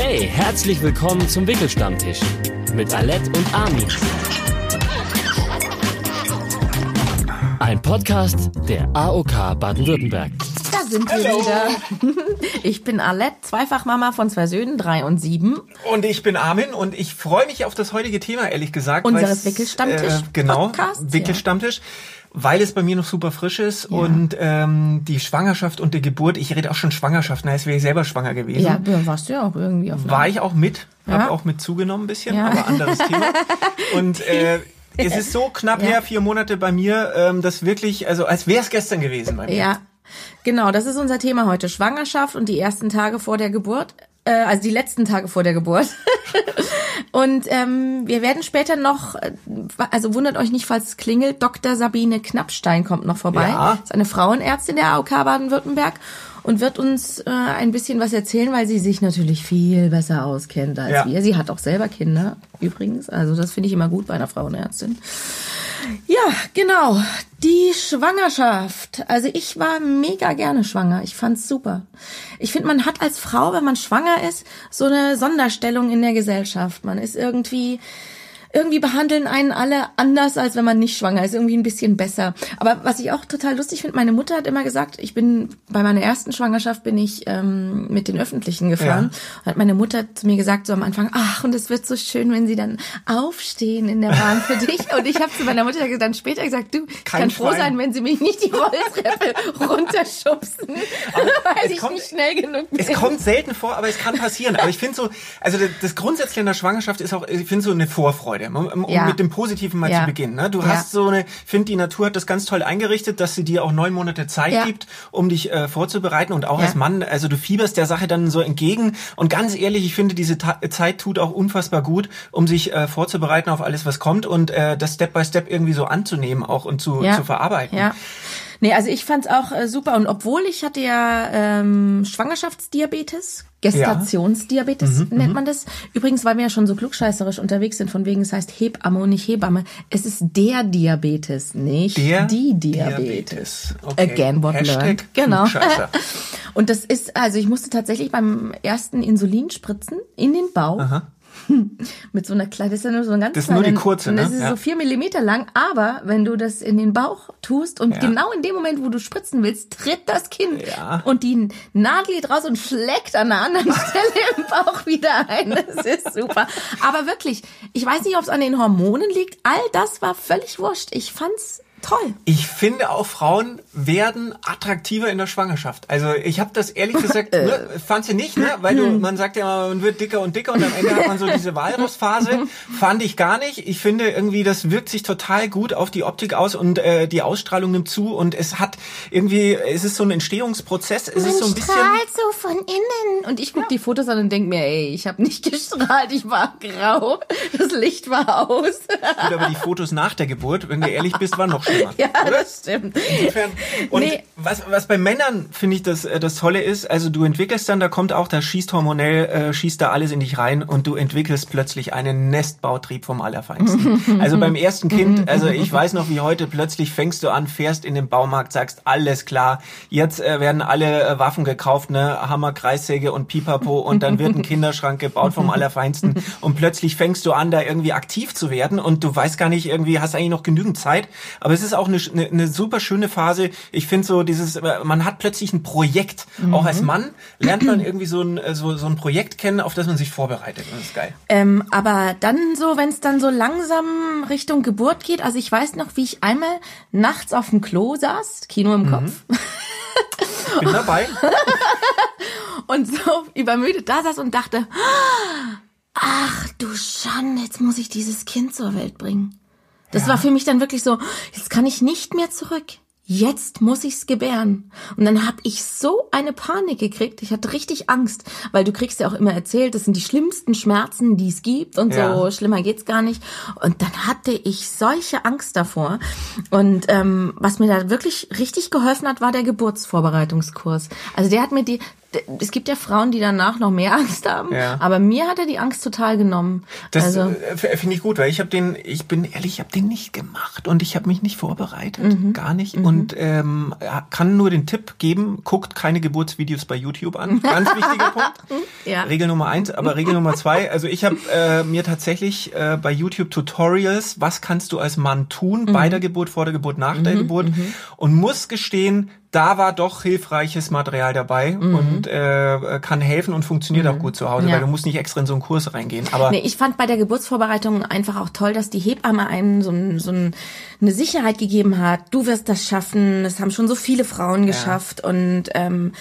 Hey, herzlich willkommen zum Wickelstammtisch mit Alette und Armin. Ein Podcast der AOK Baden-Württemberg. Da sind wir wieder. Ich bin Alette, Zweifachmama von zwei Söhnen, drei und sieben. Und ich bin Armin und ich freue mich auf das heutige Thema, ehrlich gesagt. Unseres weil's, Wickelstammtisch Äh, genau, Wickelstammtisch. Weil es bei mir noch super frisch ist und ähm, die Schwangerschaft und die Geburt, ich rede auch schon Schwangerschaft, na, als wäre ich selber schwanger gewesen. Ja, warst du ja auch irgendwie auf War ich auch mit, Ja. habe auch mit zugenommen ein bisschen, Ja. aber anderes Thema. Und äh, es ist so knapp Ja. her, vier Monate bei mir, ähm, das wirklich, also als wäre es gestern gewesen bei mir. Ja, genau, das ist unser Thema heute. Schwangerschaft und die ersten Tage vor der Geburt. Äh, also die letzten Tage vor der Geburt. und ähm, wir werden später noch, äh, also wundert euch nicht, falls es klingelt, Dr. Sabine Knappstein kommt noch vorbei. Ja. Ist eine Frauenärztin der AOK Baden-Württemberg und wird uns äh, ein bisschen was erzählen, weil sie sich natürlich viel besser auskennt als Ja. wir. Sie hat auch selber Kinder übrigens, also das finde ich immer gut bei einer Frauenärztin. Ja, genau. Die Schwangerschaft. Also ich war mega gerne schwanger. Ich fand's super. Ich finde, man hat als Frau, wenn man schwanger ist, so eine Sonderstellung in der Gesellschaft. Man ist irgendwie irgendwie behandeln einen alle anders, als wenn man nicht schwanger ist. Irgendwie ein bisschen besser. Aber was ich auch total lustig finde, meine Mutter hat immer gesagt, ich bin bei meiner ersten Schwangerschaft bin ich ähm, mit den Öffentlichen gefahren. Und hat meine Mutter zu mir gesagt so am Anfang, ach und es wird so schön, wenn sie dann aufstehen in der Bahn für dich. Und ich habe zu meiner Mutter dann später gesagt, du, ich Kein kann froh Schwein. sein, wenn sie mich nicht die Rolltreppe runterschubsen, weil es ich kommt- nicht schnell genug bin. Es kommt selten vor, aber es kann passieren. Aber ich finde so, also das- das Grundsätzliche in der Schwangerschaft ist auch, ich finde so eine Vorfreude, um, um Ja. mit dem Positiven mal Ja. zu beginnen. Ne? Du Ja. hast so eine, finde die Natur hat das ganz toll eingerichtet, dass sie dir auch neun Monate Zeit gibt, um dich äh, vorzubereiten und auch als Mann, also du fieberst der Sache dann so entgegen. Und ganz ehrlich, ich finde diese Ta Zeit tut auch unfassbar gut, um sich äh, vorzubereiten auf alles, was kommt und äh, das Step by Step irgendwie so anzunehmen auch und zu, zu verarbeiten. Ja. Nee, also ich fand's auch äh, super. Und obwohl ich hatte ja ähm, Schwangerschaftsdiabetes, Gestationsdiabetes nennt man das. Übrigens, weil wir ja schon so klugscheißerisch unterwegs sind, von wegen es heißt Hebamme und nicht Hebamme. Es ist der Diabetes, nicht Der die Diabetes. Diabetes. Okay. Again what Hashtag learned. Genau. Und das ist, also ich musste tatsächlich beim ersten Insulin spritzen in den Bauch. Mit so einer kleinen, das ist ja nur so eine ganz Das ist nur die kurze, ne? Das ist Ja. so vier Millimeter lang, aber wenn du das in den Bauch tust und Ja. genau in dem Moment, wo du spritzen willst, tritt das Kind Ja. und die Nadel geht raus und schlägt an einer anderen Stelle im Bauch wieder ein. Das ist super. Aber wirklich, ich weiß nicht, ob es an den Hormonen liegt. All das war völlig wurscht. Ich fand's toll. Ich finde auch Frauen werden attraktiver in der Schwangerschaft. Also ich habe das ehrlich gesagt, Äh. ne, fand sie nicht, ne? Weil du, man sagt ja immer, man wird dicker und dicker und am Ende hat man so diese Walrusphase. Fand ich gar nicht. Ich finde irgendwie, das wirkt sich total gut auf die Optik aus und äh, die Ausstrahlung nimmt zu und es hat irgendwie, es ist so ein Entstehungsprozess. Es ist so ein bisschen. strahlt so von innen. Und ich guck die Fotos an und denk mir, ey, ich habe nicht gestrahlt, ich war grau. Das Licht war aus. Gut, aber die Fotos nach der Geburt, wenn du ehrlich bist, waren noch schlimmer. ja, oder? das stimmt. Insofern. Und Nee. was, was bei Männern finde ich das, äh, das Tolle ist, also du entwickelst dann, da kommt auch, da schießt hormonell, äh, schießt da alles in dich rein und du entwickelst plötzlich einen Nestbautrieb vom Allerfeinsten. also beim ersten Kind, also ich weiß noch wie heute, plötzlich fängst du an, fährst in den Baumarkt, sagst, alles klar, jetzt äh, werden alle äh, Waffen gekauft, ne, Hammer, Kreissäge und Pipapo und dann wird ein Kinderschrank gebaut vom Allerfeinsten und plötzlich fängst du an, da irgendwie aktiv zu werden und du weißt gar nicht, irgendwie hast eigentlich noch genügend Zeit, aber es ist auch eine, eine, eine super schöne Phase. Ich finde so dieses, äh, man hat plötzlich ein Projekt. Auch als Mann lernt man irgendwie so ein, äh, so, so ein Projekt kennen, auf das man sich vorbereitet. Das ist geil. Ähm, aber dann so, wenn es dann so langsam Richtung Geburt geht, also ich weiß noch, wie ich einmal nachts auf dem Klo saß, Kino im Kopf, Bin dabei. und so übermüdet da saß und dachte, ach du Schande, jetzt muss ich dieses Kind zur Welt bringen. Das war für mich dann wirklich so, jetzt kann ich nicht mehr zurück. Jetzt muss ich's gebären. Und dann hab ich so eine Panik gekriegt. Ich hatte richtig Angst, weil du kriegst ja auch immer erzählt, das sind die schlimmsten Schmerzen, die es gibt und Ja. so schlimmer geht's gar nicht. Und dann hatte ich solche Angst davor. Und ähm, was mir da wirklich richtig geholfen hat, war der Geburtsvorbereitungskurs. Also der hat mir die es gibt ja Frauen, die danach noch mehr Angst haben, Ja. aber mir hat er die Angst total genommen. Das also, äh, f- finde ich gut, weil ich habe den, ich bin ehrlich, ich habe den nicht gemacht und ich habe mich nicht vorbereitet, Mhm. gar nicht. Und ähm, kann nur den Tipp geben: Guckt keine Geburtsvideos bei YouTube an. Ganz wichtiger Punkt. Ja. Regel Nummer eins, aber Regel Nummer zwei. Also ich habe äh, mir tatsächlich äh, bei YouTube Tutorials, was kannst du als Mann tun Mhm. bei der Geburt, vor der Geburt, nach der Geburt und muss gestehen. Da war doch hilfreiches Material dabei Mhm. und äh, kann helfen und funktioniert auch gut zu Hause, Ja. weil du musst nicht extra in so einen Kurs reingehen. Aber Nee, ich fand bei der Geburtsvorbereitung einfach auch toll, dass die Hebamme einen so, ein, so ein, eine Sicherheit gegeben hat. Du wirst das schaffen. Es haben schon so viele Frauen geschafft und ähm,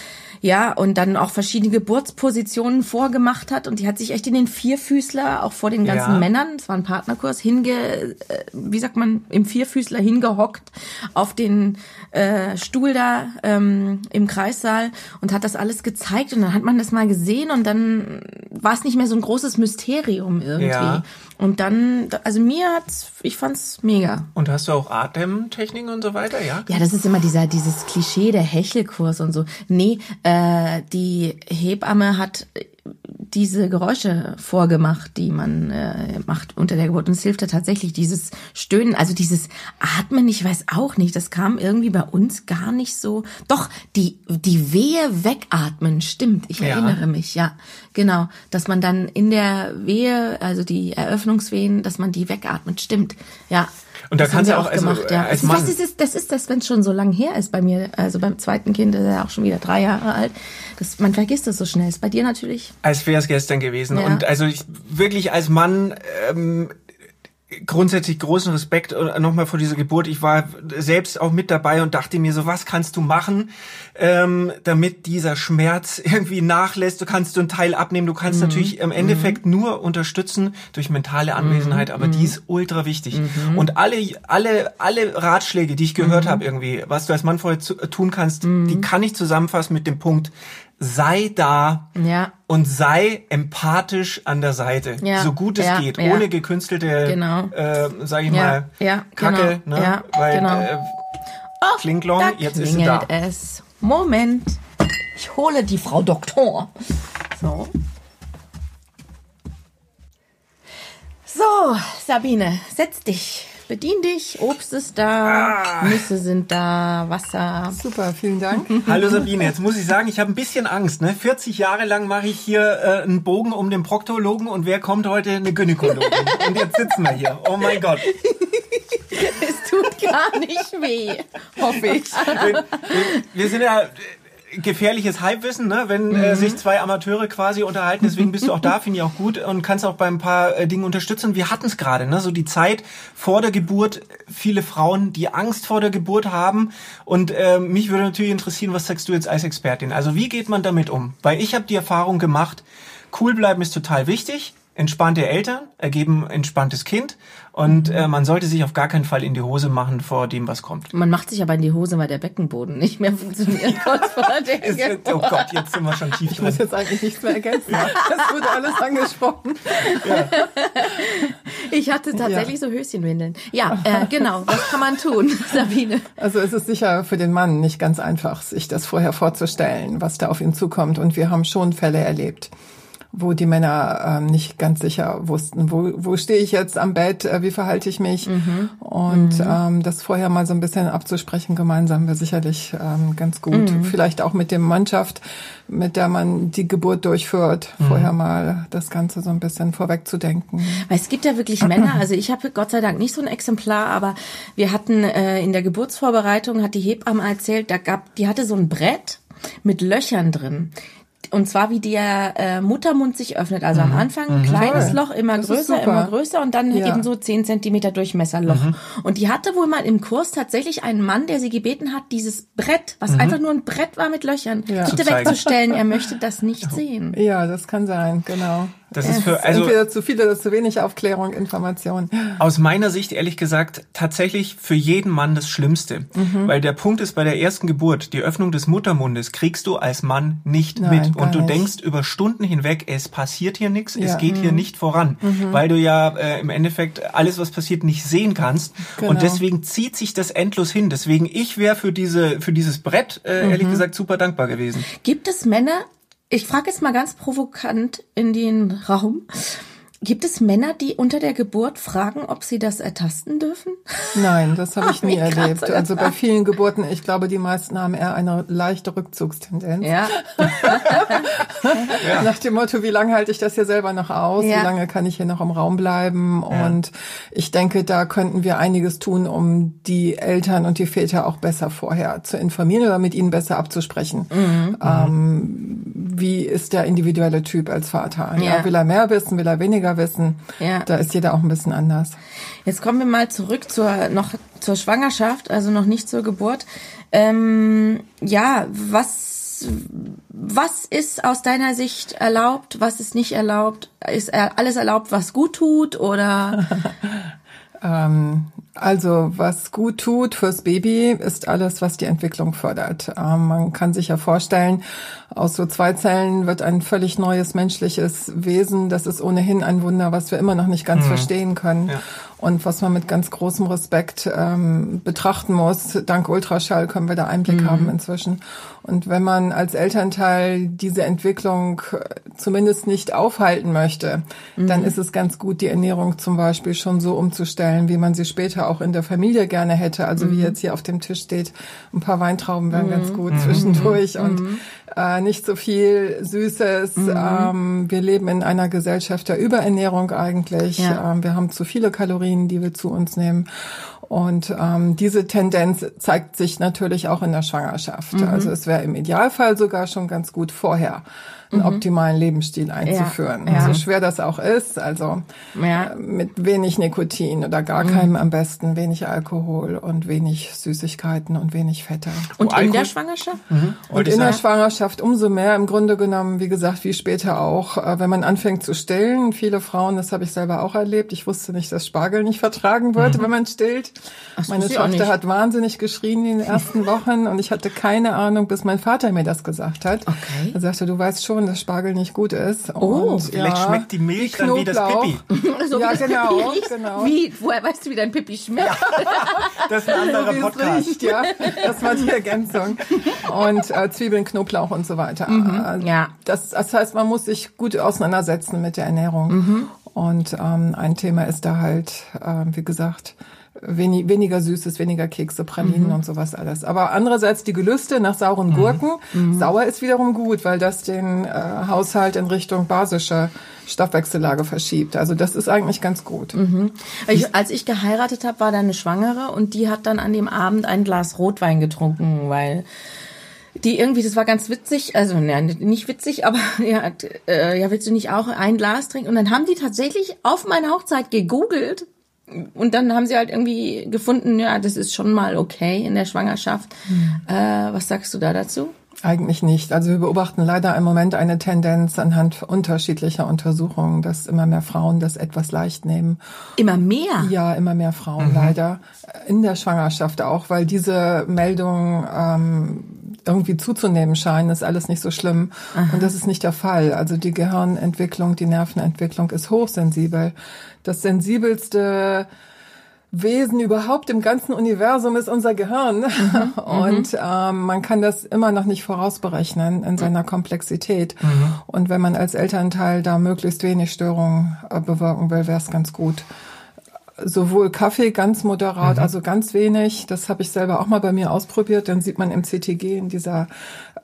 ja und dann auch verschiedene Geburtspositionen vorgemacht hat und die hat sich echt in den Vierfüßler auch vor den ganzen Ja. Männern, es war ein Partnerkurs, hinge, äh, wie sagt man, im Vierfüßler hingehockt auf den äh, Stuhl da ähm, im Kreissaal und hat das alles gezeigt und dann hat man das mal gesehen und dann war es nicht mehr so ein großes Mysterium irgendwie. Ja. Und dann, also mir hat's, ich fand's mega. Und hast du auch Atemtechniken und so weiter, ja? Ja, das ist immer dieser dieses Klischee der Hechelkurs und so. Nee, äh, die Hebamme hat diese Geräusche vorgemacht, die man äh, macht unter der Geburt. Und es hilft ja tatsächlich dieses Stöhnen, also dieses Atmen, ich weiß auch nicht, das kam irgendwie bei uns gar nicht so. Doch, die, die Wehe wegatmen, stimmt, ich Ja. erinnere mich, ja. Genau, dass man dann in der Wehe, also die Eröffnungswehen, dass man die wegatmet, stimmt, ja. Und da Das haben kannst wir du auch, also, gemacht, ja. als Das ist- Mann- Das ist, das ist das, wenn es schon so lang her ist bei mir. Also beim zweiten Kind ist er ja auch schon wieder drei Jahre alt. Das, man vergisst das so schnell. Ist bei dir natürlich. Als wäre es gestern gewesen. Ja. Und also ich wirklich als Mann ähm, grundsätzlich großen Respekt äh, nochmal vor dieser Geburt. Ich war selbst auch mit dabei und dachte mir so, was kannst du machen, ähm, damit dieser Schmerz irgendwie nachlässt? Du kannst du einen Teil abnehmen. Du Mhm. kannst natürlich im Endeffekt nur unterstützen durch mentale Anwesenheit, Mhm. aber die ist ultra wichtig. Und alle, alle, alle Ratschläge, die ich gehört Mhm. habe irgendwie, was du als Mann vorher zu, äh, tun kannst, die kann ich zusammenfassen mit dem Punkt, sei da, Ja. und sei empathisch an der Seite, Ja, so gut es ja, geht, ohne gekünstelte, Genau. äh, sag ich mal, Kacke, genau, ne? Weil genau. äh, Oh, Klinglong, da jetzt ist sie da. es. Moment. Ich hole die Frau Doktor. So. So, Sabine, setz dich. Bedien dich. Obst ist da, Ah. Nüsse sind da, Wasser. Super, vielen Dank. Hallo Sabine, jetzt muss ich sagen, ich habe ein bisschen Angst. Ne? 40 Jahre lang mache ich hier äh, einen Bogen um den Proktologen und wer kommt heute? Eine Gynäkologin. und jetzt sitzen wir hier. Oh mein Gott. Es tut gar nicht weh, hoffe ich. Wir, wir sind ja gefährliches Halbwissen, ne? wenn äh, sich zwei Amateure quasi unterhalten. Deswegen bist du auch da, finde ich auch gut und kannst auch bei ein paar äh, Dingen unterstützen. Wir hatten es gerade, ne? so die Zeit vor der Geburt. Viele Frauen, die Angst vor der Geburt haben. Und äh, mich würde natürlich interessieren, was sagst du jetzt als Expertin? Also wie geht man damit um? Weil ich habe die Erfahrung gemacht, cool bleiben ist total wichtig. Entspannte Eltern ergeben entspanntes Kind und äh, man sollte sich auf gar keinen Fall in die Hose machen vor dem, was kommt. Man macht sich aber in die Hose, weil der Beckenboden nicht mehr funktioniert. Kurz vor der Ist, oh Gott, jetzt sind wir schon tief Ich muss drin. jetzt eigentlich nichts mehr ergänzen. Das wurde alles angesprochen. Ich hatte tatsächlich so Höschenwindeln. Ja, äh, genau. Was kann man tun, Sabine? Also es ist sicher für den Mann nicht ganz einfach, sich das vorher vorzustellen, was da auf ihn zukommt. Und wir haben schon Fälle erlebt, wo die Männer ähm, nicht ganz sicher wussten, wo, wo stehe ich jetzt am Bett, äh, wie verhalte ich mich. Und Ähm, das vorher mal so ein bisschen abzusprechen gemeinsam wäre sicherlich ähm, ganz gut. Vielleicht auch mit der Mannschaft, mit der man die Geburt durchführt, vorher mal das Ganze so ein bisschen vorwegzudenken. Weil es gibt ja wirklich Männer, also ich habe Gott sei Dank nicht so ein Exemplar, aber wir hatten äh, in der Geburtsvorbereitung, hat die Hebamme erzählt, da gab, die hatte so ein Brett mit Löchern drin. Und zwar wie der äh, Muttermund sich öffnet. Also am Anfang ein kleines. Loch, immer Das größer, immer größer und dann Ja. eben so 10 Zentimeter Durchmesserloch. Und die hatte wohl mal im Kurs tatsächlich einen Mann, der sie gebeten hat, dieses Brett, was einfach nur ein Brett war mit Löchern, Ja. bitte wegzustellen. Er möchte das nicht sehen. Ja, das kann sein, genau. Das ist für, also Entweder zu viel oder zu wenig Aufklärung, Information. aus meiner Sicht ehrlich gesagt tatsächlich für jeden Mann das Schlimmste. Weil der Punkt ist, bei der ersten Geburt, die Öffnung des Muttermundes kriegst du als Mann nicht Nein, mit. Und du nicht. denkst über Stunden hinweg, es passiert hier nichts, es Ja. geht hier nicht voran. Weil du ja äh, im Endeffekt alles, was passiert, nicht sehen kannst. Genau. Und deswegen zieht sich das endlos hin. Deswegen, ich wäre für diese, für dieses Brett, äh, ehrlich gesagt, super dankbar gewesen. Gibt es Männer, ich frage jetzt mal ganz provokant in den Raum. Gibt es Männer, die unter der Geburt fragen, ob sie das ertasten dürfen? Nein, das habe ich Ach, nie erlebt. Also bei vielen Geburten, ich glaube, die meisten haben eher eine leichte Rückzugstendenz. Ja. Nach dem Motto, wie lange halte ich das hier selber noch aus? Ja. Wie lange kann ich hier noch im Raum bleiben? Und ich denke, da könnten wir einiges tun, um die Eltern und die Väter auch besser vorher zu informieren oder mit ihnen besser abzusprechen. Mhm. Ähm, wie ist der individuelle Typ als Vater? Ja. will er mehr wissen? Will er weniger wissen? Ja. Da ist jeder auch ein bisschen anders. Jetzt kommen wir mal zurück zur noch zur Schwangerschaft, also noch nicht zur Geburt. Ähm, ja, was was ist aus deiner Sicht erlaubt? Was ist nicht erlaubt? Ist alles erlaubt, was gut tut oder? Ähm, also was gut tut fürs Baby ist alles, was die Entwicklung fördert. Ähm, man kann sich ja vorstellen, aus so zwei Zellen wird ein völlig neues menschliches Wesen. Das ist ohnehin ein Wunder, was wir immer noch nicht ganz verstehen können. Und was man mit ganz großem Respekt ähm, betrachten muss. Dank Ultraschall können wir da Einblick haben inzwischen. Und wenn man als Elternteil diese Entwicklung äh, zumindest nicht aufhalten möchte, dann ist es ganz gut, die Ernährung zum Beispiel schon so umzustellen, wie man sie später auch in der Familie gerne hätte. Also wie jetzt hier auf dem Tisch steht, ein paar Weintrauben wären ganz gut zwischendurch. Und äh, nicht so viel Süßes. Ähm, wir leben in einer Gesellschaft der Überernährung eigentlich. Ja. Ähm, wir haben zu viele Kalorien, die wir zu uns nehmen. Und ähm, diese Tendenz zeigt sich natürlich auch in der Schwangerschaft. Also es wäre im Idealfall sogar schon ganz gut vorher einen optimalen Lebensstil einzuführen. Ja. So schwer das auch ist, also Ja. äh, mit wenig Nikotin oder gar keinem am besten, wenig Alkohol und wenig Süßigkeiten und wenig Fette. Und in Alkohol- der Schwangerschaft? Und Wollte ich in der. Schwangerschaft umso mehr, im Grunde genommen, wie gesagt, wie später auch, äh, wenn man anfängt zu stillen. Viele Frauen, das habe ich selber auch erlebt. Ich wusste nicht, dass Spargel nicht vertragen wird, wenn man stillt. Meine wusste ich auch Tochter hat wahnsinnig geschrien in den ersten Wochen und ich hatte keine Ahnung, bis mein Vater mir das gesagt hat. Okay. Er sagte, du weißt schon, dass Spargel nicht gut ist. Oh, und, Vielleicht ja, schmeckt die Milch wie dann wie das. Pipi. So Ja, genau, Pipi genau. Wie? Woher weißt du, wie dein Pipi schmeckt? Das ist ein anderer es Podcast. riecht, ja. Das war die Ergänzung. Und äh, Zwiebeln, Knoblauch und so weiter. Äh, ja. Das, das heißt, man muss sich gut auseinandersetzen mit der Ernährung. Und ähm, ein Thema ist da halt, äh, wie gesagt, wenig, weniger Süßes, weniger Kekse, Pralinen und sowas alles. Aber andererseits die Gelüste nach sauren Gurken. Sauer ist wiederum gut, weil das den äh, Haushalt in Richtung basische Stoffwechsellage verschiebt. Also das ist eigentlich ganz gut. Ich, als ich geheiratet habe, war da eine Schwangere und die hat dann an dem Abend ein Glas Rotwein getrunken, weil die irgendwie, das war ganz witzig, also ne, nicht witzig, aber ja, äh, ja, willst du nicht auch ein Glas trinken? Und dann haben die tatsächlich auf meine Hochzeit gegoogelt und dann haben sie halt irgendwie gefunden, ja, das ist schon mal okay in der Schwangerschaft. Äh, was sagst du da dazu? Eigentlich nicht. Also wir beobachten leider im Moment eine Tendenz anhand unterschiedlicher Untersuchungen, dass immer mehr Frauen das etwas leicht nehmen. Immer mehr. Ja, immer mehr Frauen leider in der Schwangerschaft auch, weil diese Meldungen ähm, irgendwie zuzunehmen scheinen, ist alles nicht so schlimm. Und das ist nicht der Fall. Also die Gehirnentwicklung, die Nervenentwicklung ist hochsensibel. Das sensibelste Wesen überhaupt im ganzen Universum ist unser Gehirn. Und ähm, man kann das immer noch nicht vorausberechnen in seiner Komplexität. Und wenn man als Elternteil da möglichst wenig Störungen äh, bewirken will, wäre es ganz gut. Sowohl Kaffee ganz moderat, also ganz wenig. Das habe ich selber auch mal bei mir ausprobiert. Dann sieht man im CTG in dieser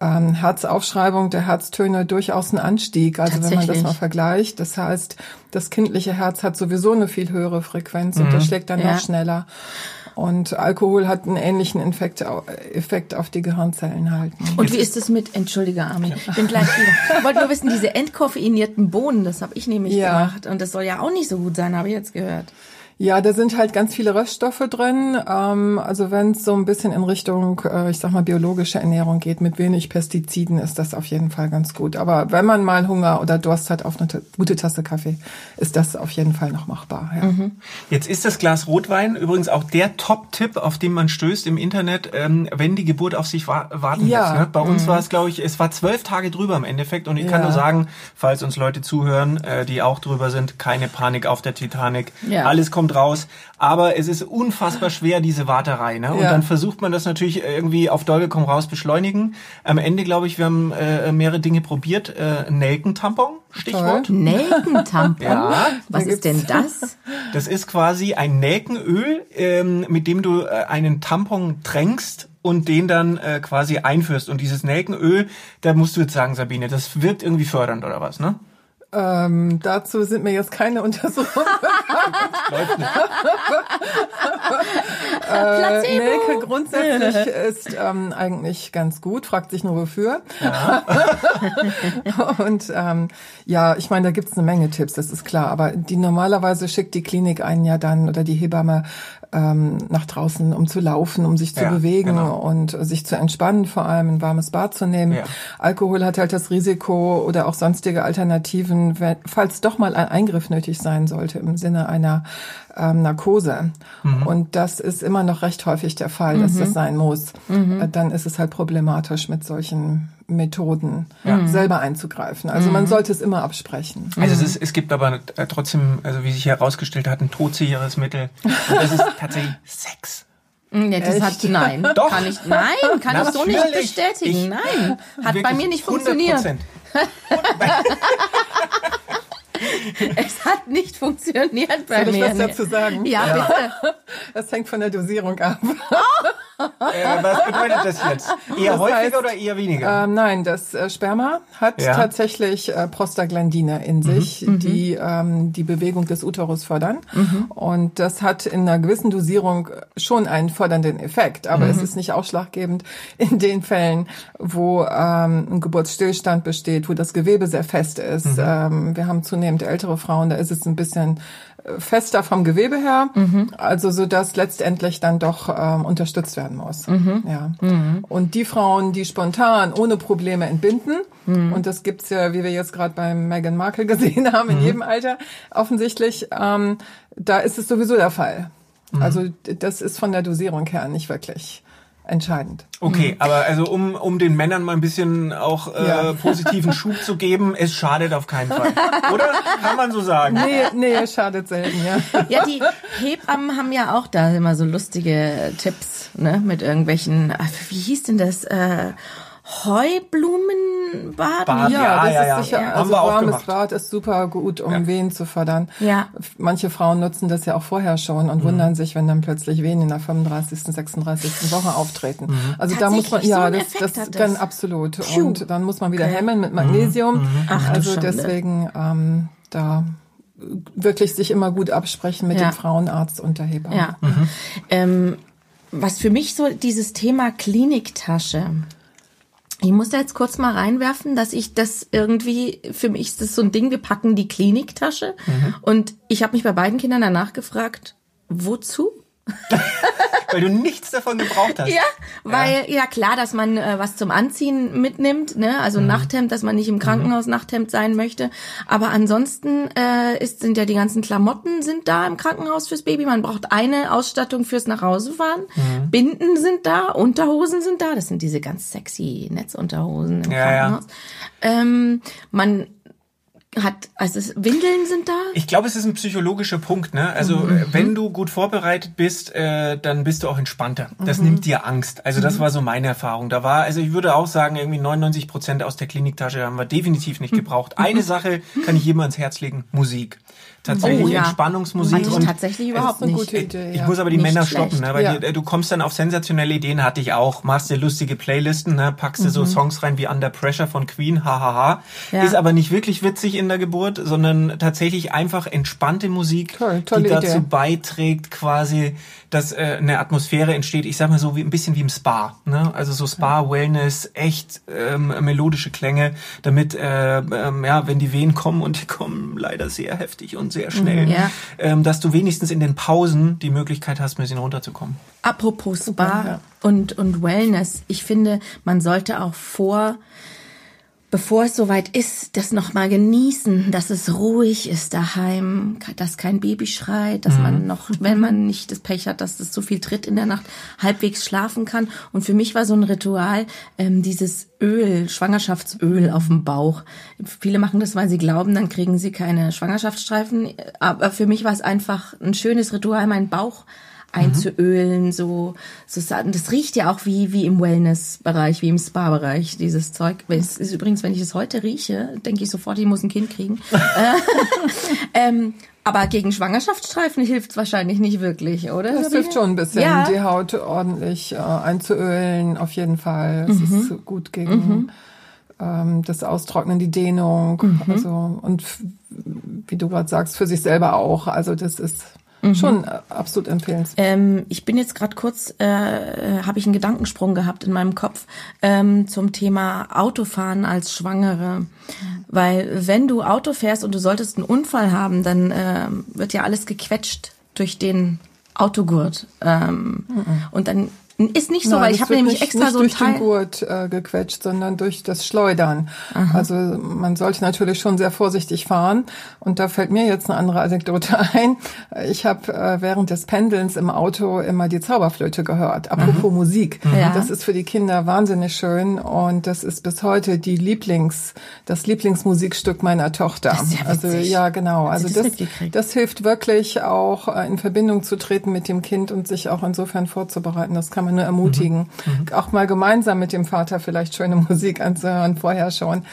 ähm, Herzaufschreibung der Herztöne durchaus einen Anstieg. Also wenn man das mal vergleicht. Das heißt, das kindliche Herz hat sowieso eine viel höhere Frequenz und das schlägt dann Ja. noch schneller. Und Alkohol hat einen ähnlichen Infekt, Effekt auf die Gehirnzellen halt. ne? Und wie ist es mit, entschuldige Armin, bin gleich wieder. Ich wollte nur wissen, diese entkoffeinierten Bohnen, das habe ich nämlich Ja. gemacht. Und das soll ja auch nicht so gut sein, habe ich jetzt gehört. Ja, da sind halt ganz viele Röststoffe drin. Ähm, also wenn es so ein bisschen in Richtung, äh, ich sag mal, biologische Ernährung geht, mit wenig Pestiziden, ist das auf jeden Fall ganz gut. Aber wenn man mal Hunger oder Durst hat auf eine gute Tasse Kaffee, ist das auf jeden Fall noch machbar. Ja. Jetzt ist das Glas Rotwein übrigens auch der Top-Tipp, auf den man stößt im Internet, ähm, wenn die Geburt auf sich wa warten Ja. lässt. Ne? Bei uns war es, glaube ich, es war zwölf Tage drüber im Endeffekt. Und ich kann Ja. nur sagen, falls uns Leute zuhören, äh, die auch drüber sind, keine Panik auf der Titanic. Ja. Alles kommt kommt raus. Aber es ist unfassbar schwer, diese Warterei. Ne? Und Ja. dann versucht man das natürlich irgendwie auf Teufel komm raus beschleunigen. Am Ende, glaube ich, wir haben äh, mehrere Dinge probiert. Äh, Nelkentampon, Stichwort. Nelkentampon? Ja, Was ist denn das? Das ist quasi ein Nelkenöl, ähm, mit dem du äh, einen Tampon tränkst und den dann äh, quasi einführst. Und dieses Nelkenöl, da musst du jetzt sagen, Sabine, das wirkt irgendwie fördernd oder was, ne? Ähm, dazu sind mir jetzt keine Untersuchungen. Äh. Nelke grundsätzlich ist ähm, eigentlich ganz gut, fragt sich nur wofür. und ähm, ja, ich meine, da gibt's eine Menge Tipps, das ist klar. Aber die normalerweise schickt die Klinik einen ja dann oder die Hebamme ähm, nach draußen, um zu laufen, um sich zu Ja, bewegen genau. und sich zu entspannen, vor allem ein warmes Bad zu nehmen. Ja. Alkohol hat halt das Risiko oder auch sonstige Alternativen, wenn, falls doch mal ein Eingriff nötig sein sollte im Sinne einer ähm, Narkose. Mhm. Und das ist immer noch recht häufig der Fall, dass das sein muss. Äh, Dann ist es halt problematisch mit solchen Methoden selber einzugreifen. Also Mhm. man sollte es immer absprechen. Also es, ist, es gibt aber äh, trotzdem, also wie sich herausgestellt hat, ein todsicheres Mittel. Und das ist tatsächlich Sex. Nee, das Echt? hat, nein, Doch. kann ich, nein, kann ich so nicht bestätigen. Ich- nein, hat bei mir nicht 100%. Es hat nicht funktioniert bei Soll ich mir. was dazu sagen? Ja, bitte. Das hängt von der Dosierung ab. Äh, was bedeutet das jetzt? Eher Das häufiger heißt, oder eher weniger? Ähm, nein, das äh, Sperma hat Ja. tatsächlich äh, Prostaglandine in sich, die ähm, die Bewegung des Uterus fördern. Und das hat in einer gewissen Dosierung schon einen fördernden Effekt. Aber es ist nicht ausschlaggebend in den Fällen, wo ähm, ein Geburtsstillstand besteht, wo das Gewebe sehr fest ist. Ähm, wir haben zunehmend ältere Frauen, da ist es ein bisschen äh, fester vom Gewebe her, also so dass letztendlich dann doch ähm, unterstützt werden muss. Ja. Und die Frauen, die spontan ohne Probleme entbinden, und das gibt's ja, wie wir jetzt gerade beim Meghan Markle gesehen haben, in jedem Alter offensichtlich, ähm, da ist es sowieso der Fall. Also d- das ist von der Dosierung her nicht wirklich entscheidend. Okay, aber also um, um den Männern mal ein bisschen auch äh, Ja. positiven Schub zu geben, es schadet auf keinen Fall. Oder? Kann man so sagen. Nee, nee, schadet selten, ja. Ja, die Hebammen haben ja auch da immer so lustige Tipps, ne, mit irgendwelchen, ach, wie hieß denn das, äh, Heublumenbad? Bad. Ja, Ja, das ja, ist ja. sicher, Ja. Haben also warmes. Bad ist super gut, um Ja. Wehen zu fördern. Ja. Manche Frauen nutzen das ja auch vorher schon Mhm. und wundern sich, wenn dann plötzlich Wehen in der 35., 36. Woche auftreten. Mhm. Also da muss man, so ja, einen das, das, dann absolut. Phew. Und dann muss man wieder Okay. hemmen mit Magnesium. Mhm. Ach, also deswegen ähm, da wirklich sich immer gut absprechen mit Ja. dem Frauenarzt und der Hebamme. Ja. Ähm, was für mich so dieses Thema Kliniktasche. Ich muss da jetzt kurz mal reinwerfen, dass ich das irgendwie, für mich ist das so ein Ding, wir packen die Kliniktasche. Und ich habe mich bei beiden Kindern danach gefragt, wozu? Weil du nichts davon gebraucht hast. Ja, weil ja, klar, dass man äh, was zum Anziehen mitnimmt, ne? Also ein Nachthemd, dass man nicht im Krankenhaus Nachthemd sein möchte. Aber ansonsten äh, ist, sind ja die ganzen Klamotten sind da im Krankenhaus fürs Baby. Man braucht eine Ausstattung fürs Nachhausefahren. Binden sind da, Unterhosen sind da. Das sind diese ganz sexy Netzunterhosen im Ja, ja. Krankenhaus. Ähm, man hat, also Windeln sind da. Ich glaube, es ist ein psychologischer Punkt. Ne? Also Mhm. äh, wenn du gut vorbereitet bist, äh, dann bist du auch entspannter. Das Mhm. nimmt dir Angst. Also das war so meine Erfahrung. Da war, also ich würde auch sagen, irgendwie 99 Prozent aus der Kliniktasche haben wir definitiv nicht gebraucht. Eine Sache kann ich jedem ans Herz legen: Musik. Tatsächlich Mhm. Oh, ja. Entspannungsmusik Hatte ich und tatsächlich überhaupt eine nicht. gute Idee. ich ja. muss aber die Nicht Männer schlecht. stoppen, ne? weil Ja. die, du kommst dann auf sensationelle Ideen, hatte ich auch. Machst dir lustige Playlisten, ne? packst dir so Songs rein wie Under Pressure von Queen, hahaha. Ja. Ist aber nicht wirklich witzig in der Geburt, sondern tatsächlich einfach entspannte Musik, Toll, die dazu Idee. beiträgt, quasi, dass äh, eine Atmosphäre entsteht. Ich sag mal so wie ein bisschen wie im Spa, ne? Also so Spa, Wellness, echt ähm, melodische Klänge, damit äh, ähm, ja, wenn die Wehen kommen und die kommen leider sehr heftig und sehr schnell, Ja. ähm, dass du wenigstens in den Pausen die Möglichkeit hast, ein bisschen runterzukommen. Apropos Spa ja. und, und Wellness. Ich finde, man sollte auch vor, bevor es soweit ist, das nochmal genießen, dass es ruhig ist daheim, dass kein Baby schreit, dass man noch, wenn man nicht das Pech hat, dass es zu viel tritt in der Nacht, halbwegs schlafen kann. Und für mich war so ein Ritual ähm, dieses Öl, Schwangerschaftsöl auf dem Bauch. Viele machen das, weil sie glauben, dann kriegen sie keine Schwangerschaftsstreifen. Aber für mich war es einfach ein schönes Ritual, meinen Bauch einzuölen, so, so das riecht ja auch wie wie im Wellness-Bereich, wie im Spa-Bereich dieses Zeug. Es ist übrigens, wenn ich es heute rieche, denke ich sofort, ich muss ein Kind kriegen. ähm, aber gegen Schwangerschaftsstreifen hilft es wahrscheinlich nicht wirklich, oder? Das hilft schon ein bisschen, Ja. die Haut ordentlich äh, einzuölen, auf jeden Fall. Es Mhm. ist gut gegen ähm, das Austrocknen, die Dehnung. Mhm. Also und wie du gerade sagst, für sich selber auch. Also das ist Mhm. schon äh, absolut empfehlenswert. Ähm, ich bin jetzt gerade kurz, äh, habe ich einen Gedankensprung gehabt in meinem Kopf ähm, zum Thema Autofahren als Schwangere. Weil wenn du Auto fährst und du solltest einen Unfall haben, dann ähm, wird ja alles gequetscht durch den Autogurt. Ähm, Und dann ist nicht so, Nein, weil ich habe nämlich extra nicht so durch den Teil. Gurt äh, gequetscht, sondern durch das Schleudern. Also man sollte natürlich schon sehr vorsichtig fahren. Und da fällt mir jetzt eine andere Anekdote ein. Ich habe äh, während des Pendelns im Auto immer die Zauberflöte gehört. Apropos Musik. Ja. Das ist für die Kinder wahnsinnig schön und das ist bis heute die Lieblings, das Lieblingsmusikstück meiner Tochter. Ja also ja, genau. Also das das hilft wirklich auch äh, in Verbindung zu treten mit dem Kind und sich auch insofern vorzubereiten. Das kann man nur ermutigen. Auch mal gemeinsam mit dem Vater vielleicht schöne Musik anzuhören, vorher schon.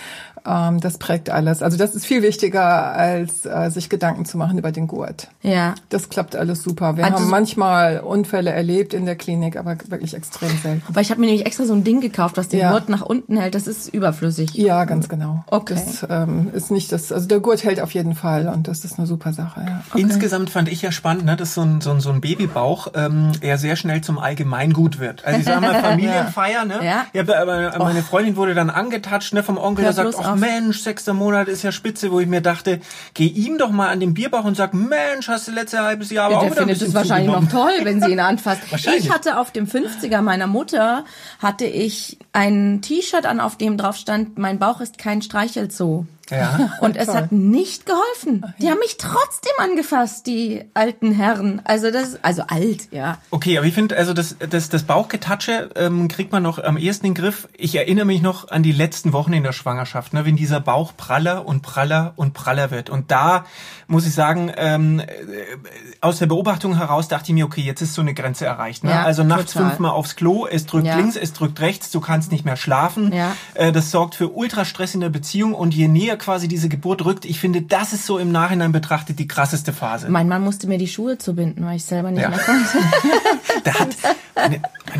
Ähm, das prägt alles. Also das ist viel wichtiger, als äh, sich Gedanken zu machen über den Gurt. Ja. Das klappt alles super. Wir Also- haben manchmal Unfälle erlebt in der Klinik, aber wirklich extrem selten. Aber ich habe mir nämlich extra so ein Ding gekauft, was den Ja. Gurt nach unten hält. Das ist überflüssig. Ja, ganz genau. Okay. Das ähm, ist nicht das, also der Gurt hält auf jeden Fall und das ist eine super Sache, ja. Insgesamt fand ich ja spannend, ne, dass so ein, so ein, so ein Babybauch ähm, ja sehr schnell zum Allgemeingut wird. Also ich sag mal Familienfeier, ne? Ja. ja aber meine Freundin wurde dann angetatscht ne, vom Onkel, der sagt, auf. Mensch, sechster Monat ist ja spitze, wo ich mir dachte, geh ihm doch mal an den Bierbauch und sag, Mensch, hast du letztes halbes Jahr aber Ja, auch der wieder ein findet es bisschen wahrscheinlich noch toll, wenn sie ihn anfasst. Ich hatte auf dem 50er meiner Mutter, hatte ich ein T-Shirt an, auf dem drauf stand, mein Bauch ist kein Streichelzoo. Ja. Und es hat nicht geholfen. Die haben mich trotzdem angefasst, die alten Herren. Also das, also alt, ja. Okay, aber ich finde, also das, das, das Bauchgetatsche ähm, kriegt man noch am ehesten in den Griff. Ich erinnere mich noch an die letzten Wochen in der Schwangerschaft, ne, wenn dieser Bauch praller und praller und praller wird. Und da muss ich sagen, ähm, äh, aus der Beobachtung heraus dachte ich mir, okay, jetzt ist so eine Grenze erreicht. Ne? Ja, also nachts total. fünfmal aufs Klo, es drückt Ja. links, es drückt rechts, du kannst nicht mehr schlafen. Ja. Äh, das sorgt für Ultrastress in der Beziehung und je näher quasi diese Geburt rückt, ich finde, das ist so im Nachhinein betrachtet die krasseste Phase. Mein Mann musste mir die Schuhe zubinden, weil ich selber nicht Ja. mehr konnte. Da hat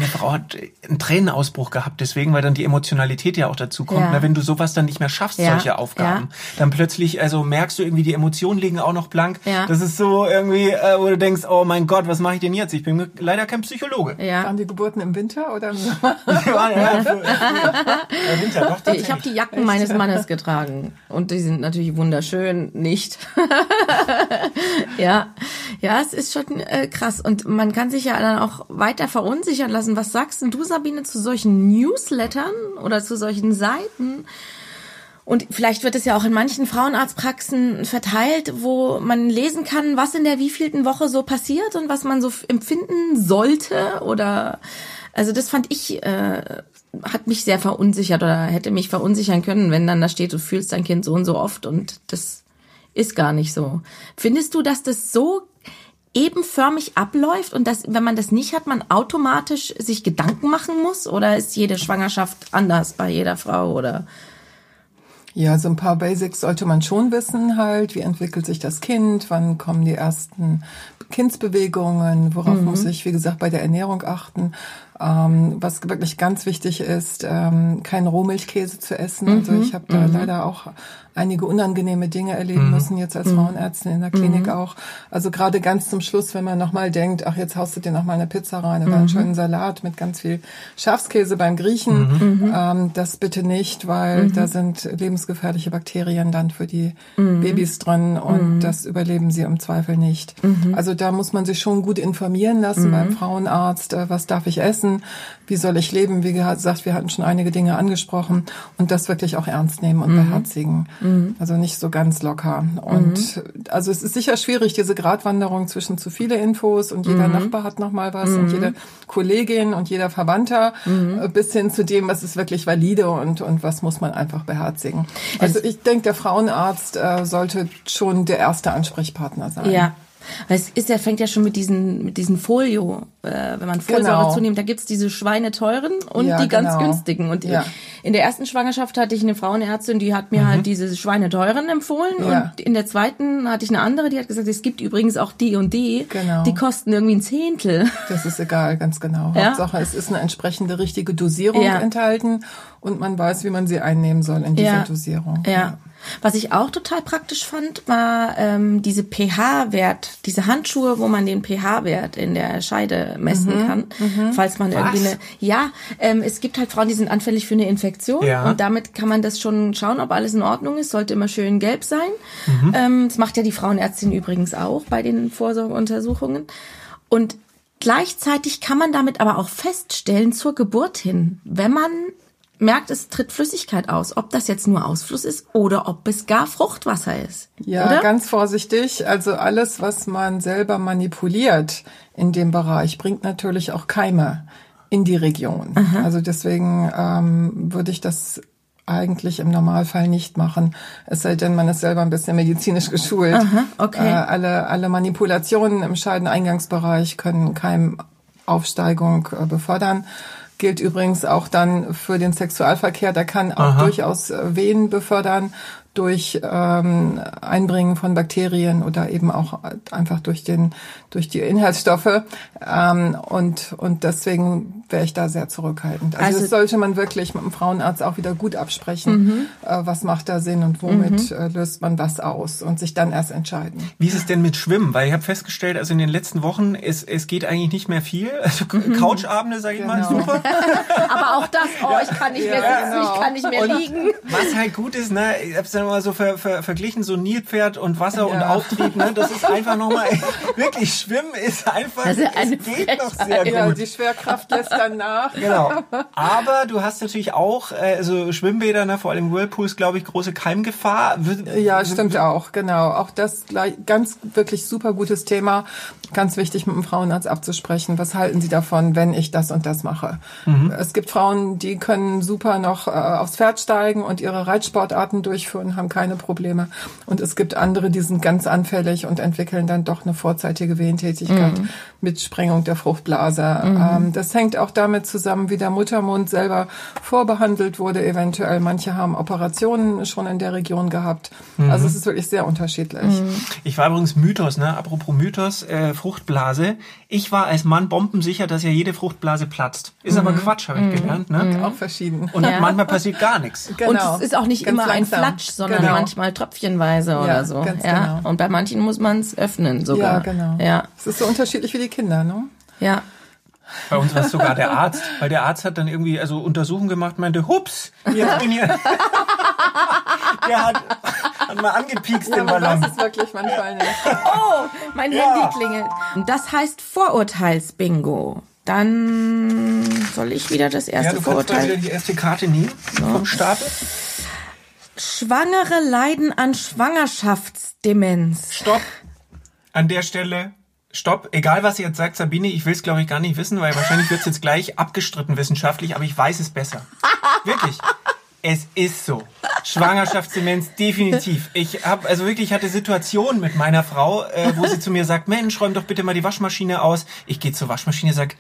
meine, Frau hat einen Tränenausbruch gehabt, deswegen, weil dann die Emotionalität ja auch dazu kommt. Ja. Ne? Wenn du sowas dann nicht mehr schaffst, Ja, solche Aufgaben, dann plötzlich, also merkst du irgendwie, die Emotionen liegen auch noch blank. Ja. Das ist so irgendwie, äh, wo du denkst, oh mein Gott, was mache ich denn jetzt? Ich bin leider kein Psychologe. Ja. Waren die Geburten im Winter oder im Sommer? Ja, ja, für, für Winter, doch, tatsächlich. Ich habe die Jacken meines Mannes getragen und die sind natürlich wunderschön, nicht? ja, ja, es ist schon äh, krass und man kann sich ja dann auch weiter verunsichern lassen. Was sagst denn du, Sabine, zu solchen Newslettern oder zu solchen Seiten? Und vielleicht wird es ja auch in manchen Frauenarztpraxen verteilt, wo man lesen kann, was in der wievielten Woche so passiert und was man so empfinden sollte oder also das fand ich äh, hat mich sehr verunsichert oder hätte mich verunsichern können, wenn dann da steht, du fühlst dein Kind so und so oft und das ist gar nicht so. Findest du, dass das so ebenförmig abläuft und dass, wenn man das nicht hat, man automatisch sich Gedanken machen muss? Oder ist jede Schwangerschaft anders bei jeder Frau oder? Ja, so ein paar Basics sollte man schon wissen halt. Wie entwickelt sich das Kind? Wann kommen die ersten Kindsbewegungen? Worauf Mhm. muss ich, wie gesagt, bei der Ernährung achten? Ähm, was wirklich ganz wichtig ist, ähm, keinen Rohmilchkäse zu essen. Mhm. Also ich habe da leider auch einige unangenehme Dinge erleben müssen, jetzt als Frauenärztin in der Klinik Mhm. auch. Also gerade ganz zum Schluss, wenn man nochmal denkt, ach, jetzt haust du dir nochmal eine Pizza rein Mhm. oder einen schönen Salat mit ganz viel Schafskäse beim Griechen. Mhm. Ähm, das bitte nicht, weil da sind lebensgefährliche Bakterien dann für die Mhm. Babys drin und das überleben sie im Zweifel nicht. Also da muss man sich schon gut informieren lassen Mhm. beim Frauenarzt. Äh, was darf ich essen? Wie soll ich leben? Wie gesagt, wir hatten schon einige Dinge angesprochen und das wirklich auch ernst nehmen Mhm. und beherzigen. Also nicht so ganz locker. Und also es ist sicher schwierig, diese Gratwanderung zwischen zu viele Infos und jeder Mhm. Nachbar hat noch mal was und jede Kollegin und jeder Verwandter Mhm. äh, bis hin zu dem, was ist wirklich valide und, und was muss man einfach beherzigen. Also ich denke, der Frauenarzt äh, sollte schon der erste Ansprechpartner sein. Ja. Weil es ist ja, fängt ja schon mit diesen, mit diesen Folio, äh, wenn man Folsäure Genau. zunimmt, da gibt's diese schweineteuren und Ja, die ganz genau. günstigen. Und Ja. in der ersten Schwangerschaft hatte ich eine Frauenärztin, die hat mir halt diese schweineteuren empfohlen. Mhm. Ja. Und in der zweiten hatte ich eine andere, die hat gesagt, es gibt übrigens auch die und die. Genau. Die kosten irgendwie ein Zehntel. Das ist egal, ganz genau. Ja. Hauptsache, es ist eine entsprechende richtige Dosierung enthalten und man weiß, wie man sie einnehmen soll in dieser. Dosierung. Ja. Was ich auch total praktisch fand, war ähm, diese pH-Wert, diese Handschuhe, wo man den pH-Wert in der Scheide messen kann, falls man irgendwie eine. Ja, ähm, es gibt halt Frauen, die sind anfällig für eine Infektion Ja. und damit kann man das schon schauen, ob alles in Ordnung ist. Sollte immer schön gelb sein. Ähm, das macht ja die Frauenärztin übrigens auch bei den Vorsorgeuntersuchungen. Und gleichzeitig kann man damit aber auch feststellen zur Geburt hin, wenn man merkt, es tritt Flüssigkeit aus, ob das jetzt nur Ausfluss ist oder ob es gar Fruchtwasser ist. Ja, oder? ganz vorsichtig. Also alles, was man selber manipuliert in dem Bereich, bringt natürlich auch Keime in die Region. Also deswegen ähm, würde ich das eigentlich im Normalfall nicht machen. Es sei denn, man ist selber ein bisschen medizinisch geschult. okay. Äh, alle, alle Manipulationen im Scheideneingangsbereich können Keimaufsteigung äh, befördern. Gilt übrigens auch dann für den Sexualverkehr. Der kann auch durchaus äh, Wehen befördern durch ähm, Einbringen von Bakterien oder eben auch einfach durch den durch die Inhaltsstoffe ähm, und und deswegen wäre ich da sehr zurückhaltend. Also, Also- das sollte man wirklich mit dem Frauenarzt auch wieder gut absprechen. Äh, was macht da Sinn und womit äh, löst man was aus und sich dann erst entscheiden. Wie ist es denn mit Schwimmen? Weil ich habe festgestellt, also in den letzten Wochen, es, es geht eigentlich nicht mehr viel. Also Couchabende, sage ich mal, Genau. super. Aber auch das, oh, ich kann nicht mehr sitzen, genau. ich kann nicht mehr liegen. Was halt gut ist, ne, ich hab's dann mal so ver, ver, verglichen, so Nilpferd und Wasser und Ja. Auftrieb, ne, das ist einfach nochmal, wirklich, Schwimmen ist einfach, Das ist eine es geht noch sehr. Ja, gut. die Schwerkraft lässt dann nach. Genau. Aber du hast natürlich auch, äh, also Schwimmbäder, ne, vor allem Whirlpools, glaube ich, große Keimgefahr. Ja, stimmt auch, genau. Auch das gleich, ganz wirklich super gutes Thema. Ganz wichtig mit dem Frauenarzt abzusprechen. Was halten Sie davon, wenn ich das und das mache? Es gibt Frauen, die können super noch äh, aufs Pferd steigen und ihre Reitsportarten durchführen, haben keine Probleme. Und es gibt andere, die sind ganz anfällig und entwickeln dann doch eine vorzeitige Wehentätigkeit mit Sprengung der Fruchtblase. Ähm, das hängt auch damit zusammen, wie der Muttermund selber vorbehandelt wurde, eventuell. Manche haben Operationen schon in der Region gehabt. Also es ist wirklich sehr unterschiedlich. Ich war übrigens Mythos, ne? Apropos Mythos, äh, Fruchtblase. Ich war als Mann bombensicher, dass ja jede Fruchtblase platzt. Ist aber Quatsch, habe ich gelernt, ne? Auch verschieden. Und Ja. manchmal passiert gar nichts. Genau. Und es ist auch nicht Ganz immer ein langsam. Flatsch, sondern Genau. manchmal tröpfchenweise oder so. ganz ja. genau. Und bei manchen muss man es öffnen sogar. Ja, genau. Ja, Es ist so unterschiedlich wie die Kinder, ne? ja. Bei uns war es sogar der Arzt, weil der Arzt hat dann irgendwie also Untersuchungen gemacht, meinte, hups, jetzt bin ich. der hat, hat mal angepiekst den man Ballon. weiß es wirklich manchmal nicht. Oh, mein Ja. Handy klingelt. Das heißt Vorurteilsbingo. Dann soll ich wieder das Ja, erste du kannst mal wieder Vorurteil. die erste Karte nehmen vom Stapel. Schwangere leiden an Schwangerschaftsdemenz. Stopp. An der Stelle. Stopp. Egal, was ihr jetzt sagt, Sabine, ich will es, glaube ich, gar nicht wissen, weil wahrscheinlich wird es jetzt gleich abgestritten wissenschaftlich, aber ich weiß es besser. Wirklich. Es ist so. Schwangerschaftsdemenz, definitiv. Ich habe also wirklich ich hatte Situationen mit meiner Frau, äh, wo sie zu mir sagt, Mensch, räum doch bitte mal die Waschmaschine aus. Ich gehe zur Waschmaschine, sag,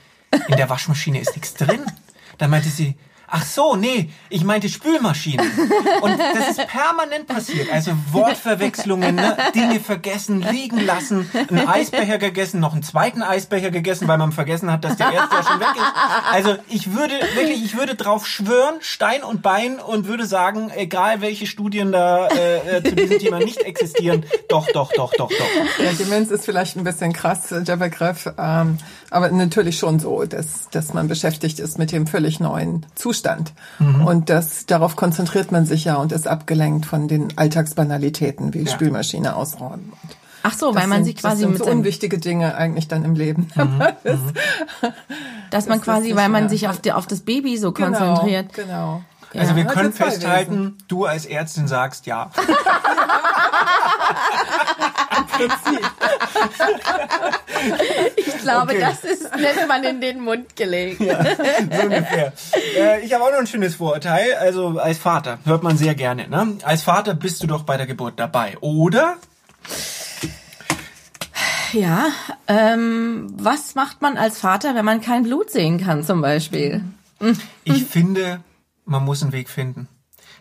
in der Waschmaschine ist nichts drin. Dann meinte sie, ach so, nee, ich meinte Spülmaschine. Und das ist permanent passiert. Also Wortverwechslungen, ne? Dinge vergessen, liegen lassen, einen Eisbecher gegessen, noch einen zweiten Eisbecher gegessen, weil man vergessen hat, dass der erste schon weg ist. Also ich würde wirklich, ich würde drauf schwören, Stein und Bein und würde sagen, egal welche Studien da äh, äh, zu diesem Thema nicht existieren, doch, doch, doch, doch, doch. Ja, Demenz ist vielleicht ein bisschen krass, der Begriff, ähm, aber natürlich schon so, dass, dass man beschäftigt ist mit dem völlig neuen Zustand. Und das, darauf konzentriert man sich ja und ist abgelenkt von den Alltagsbanalitäten wie Ja. Spülmaschine ausräumen Ach so, Das weil man sind, sich quasi das sind mit so unwichtige Dinge eigentlich dann im Leben. dass man quasi, weil man mehr- sich auf, die, auf das Baby so Genau, konzentriert. Genau. Also wir Hat können ja zwei festhalten, du als Ärztin sagst ja. Ich glaube, Okay. das ist, nennt man in den Mund gelegt. so ungefähr. Äh, ich habe auch noch ein schönes Vorurteil. Also als Vater hört man sehr gerne. Ne? Als Vater bist du doch bei der Geburt dabei, oder? Ja, ähm, was macht man als Vater, wenn man kein Blut sehen kann, zum Beispiel? Ich finde, man muss einen Weg finden.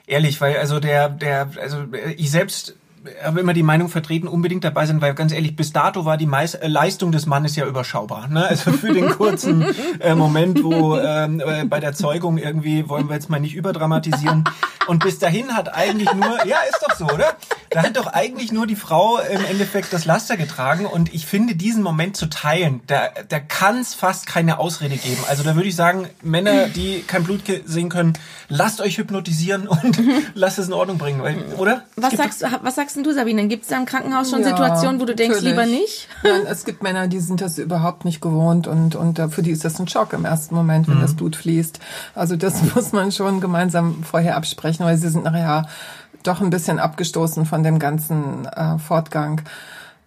Ehrlich, weil also der, der, also ich selbst habe immer die Meinung vertreten, unbedingt dabei sein, weil ganz ehrlich, bis dato war die Meis äh, Leistung des Mannes ja überschaubar. Ne? Also für den kurzen äh, Moment, wo ähm, äh, bei der Zeugung irgendwie, wollen wir jetzt mal nicht überdramatisieren. Und bis dahin hat eigentlich nur, ja, ist doch so, oder? Da hat doch eigentlich nur die Frau im Endeffekt das Laster getragen. Und ich finde, diesen Moment zu teilen, da, da kann es fast keine Ausrede geben. Also da würde ich sagen, Männer, die kein Blut sehen können, lasst euch hypnotisieren und lasst es in Ordnung bringen, oder? Was sagst, du- was sagst denn du, Sabine? Gibt es da im Krankenhaus schon Ja, Situationen, wo du denkst, natürlich. lieber nicht? Nein, es gibt Männer, die sind das überhaupt nicht gewohnt und, und äh, für die ist das ein Schock im ersten Moment, wenn das Blut fließt. Also das muss man schon gemeinsam vorher absprechen, weil sie sind nachher doch ein bisschen abgestoßen von dem ganzen äh, Fortgang.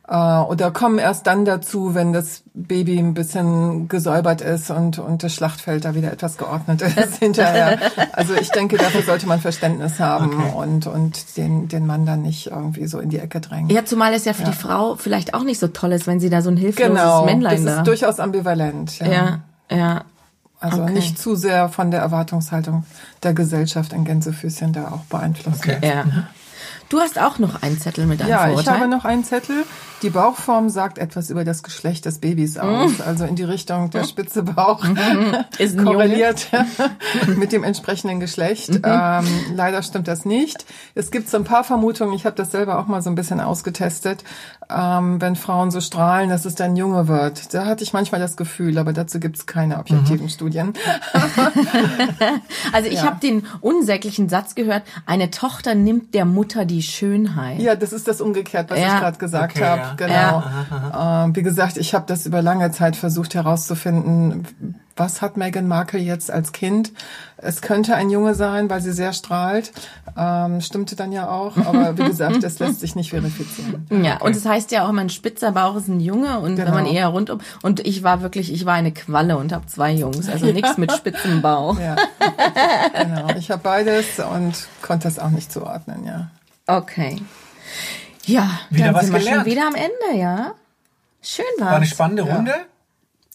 Äh, oder kommen erst dann dazu, wenn das Baby ein bisschen gesäubert ist und, und das Schlachtfeld da wieder etwas geordnet ist hinterher. Also ich denke, dafür sollte man Verständnis haben Okay. und, und den, den Mann dann nicht irgendwie so in die Ecke drängen. Ja, zumal es ja für die Frau vielleicht auch nicht so toll ist, wenn sie da so ein hilfloses Genau, Männlein das da. ist durchaus ambivalent. Ja. ja, ja. also okay. nicht zu sehr von der Erwartungshaltung der Gesellschaft ein Gänsefüßchen da auch beeinflussen. Okay. Ja. Du hast auch noch einen Zettel mit einem Ja, ich Vorurteil. habe noch einen Zettel. Die Bauchform sagt etwas über das Geschlecht des Babys aus. Also in die Richtung der spitze Bauch Ist ein korreliert mit dem entsprechenden Geschlecht. Ähm, leider stimmt das nicht. Es gibt so ein paar Vermutungen. Ich habe das selber auch mal so ein bisschen ausgetestet. Ähm, wenn Frauen so strahlen, dass es dann Junge wird. Da hatte ich manchmal das Gefühl, aber dazu gibt es keine objektiven Studien. Also ich Ja. habe den unsäglichen Satz gehört, eine Tochter nimmt der Mutter die Schönheit. Ja, das ist das umgekehrt, was Ja. ich gerade gesagt Okay, habe. ja. Genau. Ähm, wie gesagt, ich habe das über lange Zeit versucht herauszufinden, was hat Meghan Markle jetzt als Kind? Es könnte ein Junge sein, weil sie sehr strahlt. Ähm, stimmte dann ja auch, aber wie gesagt, das lässt sich nicht verifizieren. Ja, und es heißt ja auch immer, ein spitzer Bauch ist ein Junge und wenn Genau. man eher rundum. Und ich war wirklich, ich war eine Qualle und habe zwei Jungs, also nichts mit spitzem Bauch. Ja, genau. Ich habe beides und konnte das auch nicht zuordnen, ja. Okay. Ja, Wieder dann was sind wir gelernt. schon wieder am Ende, ja. Schön war's. War eine spannende Ja. Runde.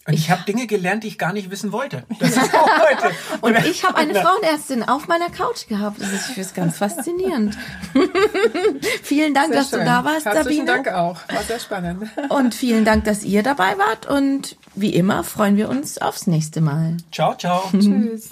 Und ich habe Dinge gelernt, die ich gar nicht wissen wollte. Das ist auch heute. Und ich habe eine Frauenärztin auf meiner Couch gehabt. Das ist, ich finde ganz faszinierend. vielen Dank, Sehr dass du schön. da warst, Herzlichen Sabine. Dank auch. War sehr spannend. Und vielen Dank, dass ihr dabei wart. Und wie immer freuen wir uns aufs nächste Mal. Ciao, ciao. Tschüss.